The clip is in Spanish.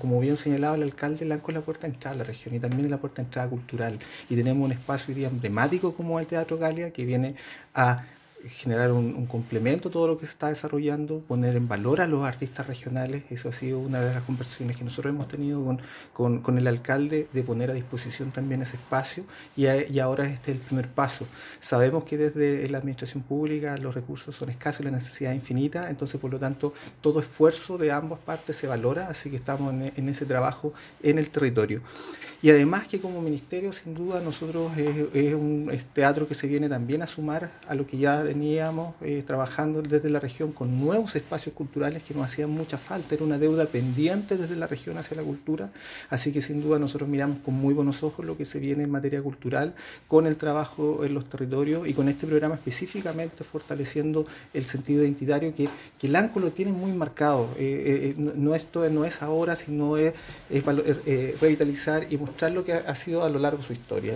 como bien señalaba el alcalde, el ANCO es la puerta de entrada a la región y también es la puerta de entrada cultural. Y tenemos un espacio hoy día emblemático como el Teatro Galia que viene a generar un, complemento a todo lo que se está desarrollando, poner en valor a los artistas regionales. Eso ha sido una de las conversaciones que nosotros hemos tenido con, con, con el alcalde, de poner a disposición también ese espacio y, y, ahora este es el primer paso. Sabemos que desde la administración pública los recursos son escasos y la necesidad es infinita, entonces por lo tanto todo esfuerzo de ambas partes se valora, así que estamos en, en ese trabajo en el territorio. Y además que como ministerio, sin duda, nosotros es, un teatro que se viene también a sumar a lo que ya veníamos eh, trabajando desde la región con nuevos espacios culturales que nos hacían mucha falta. Era una deuda pendiente desde la región hacia la cultura. Así que sin duda nosotros miramos con muy buenos ojos lo que se viene en materia cultural, con el trabajo en los territorios y con este programa específicamente fortaleciendo el sentido identitario que, que el ANCO lo tiene muy marcado. Eh, eh, no, esto no es ahora, sino es, es revitalizar y mostrar lo que ha sido a lo largo de su historia.